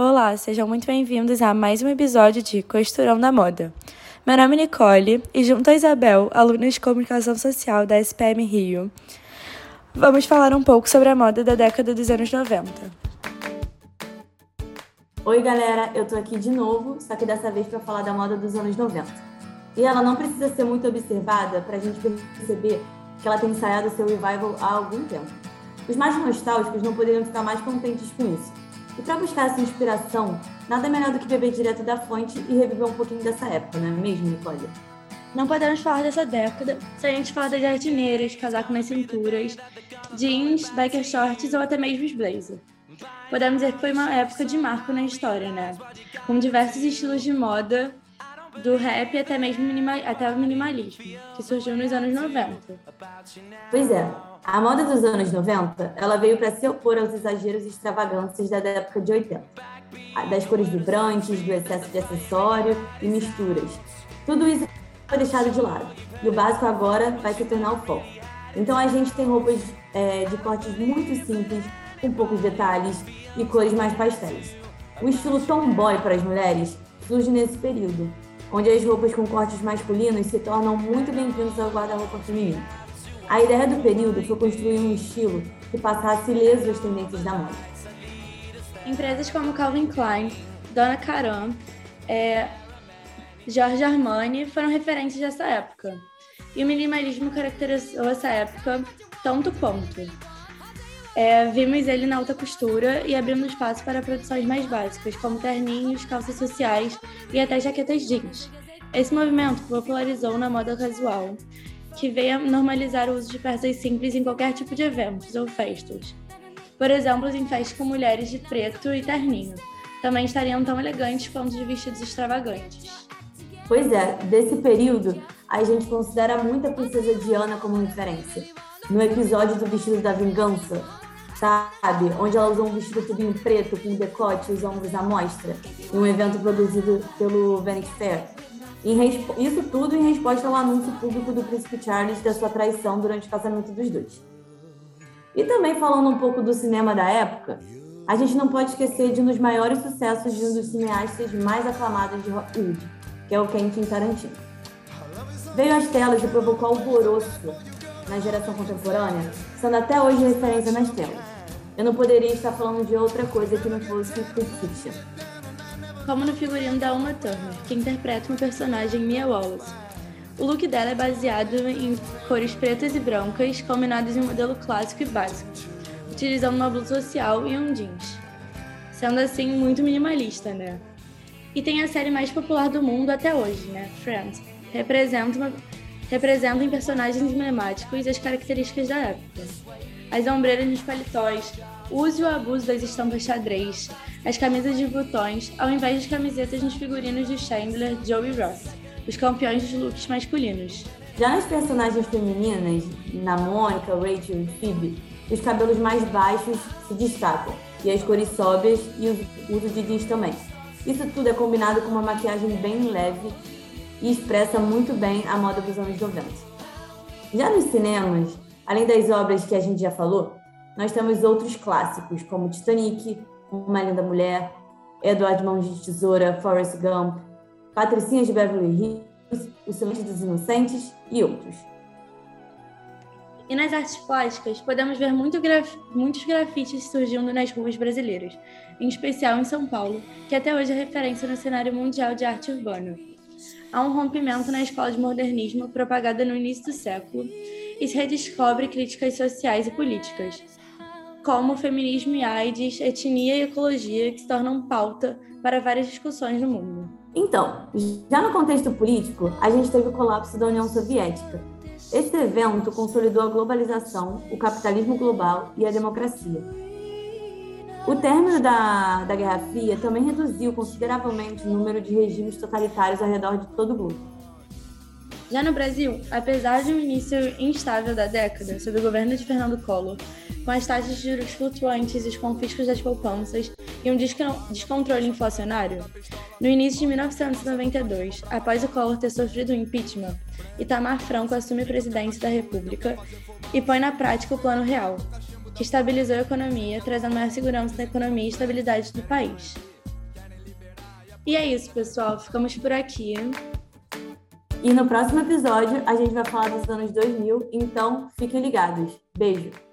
Olá, sejam muito bem-vindos a mais um episódio de Costurão da Moda. Meu nome é Nicole e, junto a Isabel, aluna de comunicação social da SPM Rio, vamos falar um pouco sobre a moda da década dos anos 90. Oi, galera, eu tô aqui de novo, só que dessa vez para falar da moda dos anos 90. E ela não precisa ser muito observada para a gente perceber que ela tem ensaiado seu revival há algum tempo. Os mais nostálgicos não poderiam ficar mais contentes com isso e para buscar essa inspiração, nada melhor do que beber direto da fonte e reviver um pouquinho dessa época, não é mesmo, Nicole? Não podemos falar dessa década se a gente falar das jardineiras, casaco nas cinturas, jeans, biker shorts ou até mesmo os blazer. Podemos dizer que foi uma época de marco na história, né? Com diversos estilos de moda, do rap até mesmo até o minimalismo, que surgiu nos anos 90. Pois é, a moda dos anos 90, ela veio para se opor aos exageros e extravagâncias da época de 80. Das cores vibrantes, do excesso de acessório e misturas. Tudo isso foi deixado de lado. E o básico agora vai se tornar o foco. Então a gente tem roupas é, de cortes muito simples, com poucos detalhes e cores mais pastéis. O estilo tomboy para as mulheres surge nesse período, onde as roupas com cortes masculinos se tornam muito bem-vindos ao guarda-roupa feminino. A ideia do período foi construir um estilo que passasse ileso as tendências da moda. Empresas como Calvin Klein, Donna Karan, é, Armani foram referências dessa época. E o minimalismo caracterizou essa época tanto quanto. É, vimos ele na alta costura e abrindo espaço para produções mais básicas, como terninhos, calças sociais e até jaquetas jeans. Esse movimento popularizou na moda casual que veio a normalizar o uso de peças simples em qualquer tipo de eventos ou festas. Por exemplo, em festas com mulheres de preto e terninho. Também estariam tão elegantes quanto de vestidos extravagantes. Pois é, desse período, a gente considera muito a princesa Diana como referência. No episódio do Vestido da Vingança, sabe? Onde ela usou um vestido tubinho preto com decote e os ombros à mostra, em um evento produzido pelo Vanity Fair. Isso tudo em resposta ao anúncio público do príncipe Charles da sua traição durante o casamento dos dois. E também falando um pouco do cinema da época, a gente não pode esquecer de um dos maiores sucessos de um dos cineastas mais aclamados de Hollywood, que é o Quentin Tarantino. Veio às telas e provocou alvoroço na geração contemporânea, sendo até hoje referência nas telas. Eu não poderia estar falando de outra coisa que não fosse Pulp Fiction como no figurino da Uma Turner, que interpreta uma personagem Mia Wallace. O look dela é baseado em cores pretas e brancas, combinadas em um modelo clássico e básico, utilizando uma blusa social e um jeans. Sendo assim, muito minimalista, né? E tem a série mais popular do mundo até hoje, né? Friends. Representa, uma... representa em personagens emblemáticos as características da época. As ombreiras nos paletós, use o abuso das estampas xadrez, as camisas de botões, ao invés de camisetas nos figurinos de Chandler, Joe e Ross, os campeões dos looks masculinos. Já nas personagens femininas, na Mônica, Rachel e Phoebe, os cabelos mais baixos se destacam, e as cores sóbrias e o uso de jeans também. Isso tudo é combinado com uma maquiagem bem leve e expressa muito bem a moda dos anos 90. Já nos cinemas, além das obras que a gente já falou, nós temos outros clássicos, como Titanic, Uma Linda Mulher, Edward Mãos de Tesoura, Forrest Gump, Patricinhas de Beverly Hills, O Silêncio dos Inocentes e outros. E nas artes plásticas, podemos ver muito graf... muitos grafites surgindo nas ruas brasileiras, em especial em São Paulo, que até hoje é referência no cenário mundial de arte urbana. Há um rompimento na escola de modernismo propagada no início do século e redescobre críticas sociais e políticas, como feminismo e AIDS, etnia e ecologia, que se tornam pauta para várias discussões no mundo. Então, já no contexto político, a gente teve o colapso da União Soviética. Esse evento consolidou a globalização, o capitalismo global e a democracia. O término da, da Guerra Fria também reduziu consideravelmente o número de regimes totalitários ao redor de todo o globo. Já no Brasil, apesar de um início instável da década, sob o governo de Fernando Collor, com as taxas de juros flutuantes os confiscos das poupanças e um descontrole inflacionário, no início de 1992, após o Collor ter sofrido o um impeachment, Itamar Franco assume a presidência da República e põe na prática o Plano Real, que estabilizou a economia, trazendo maior segurança da economia e estabilidade do país. E é isso, pessoal. Ficamos por aqui. E no próximo episódio a gente vai falar dos anos 2000, então fiquem ligados. Beijo!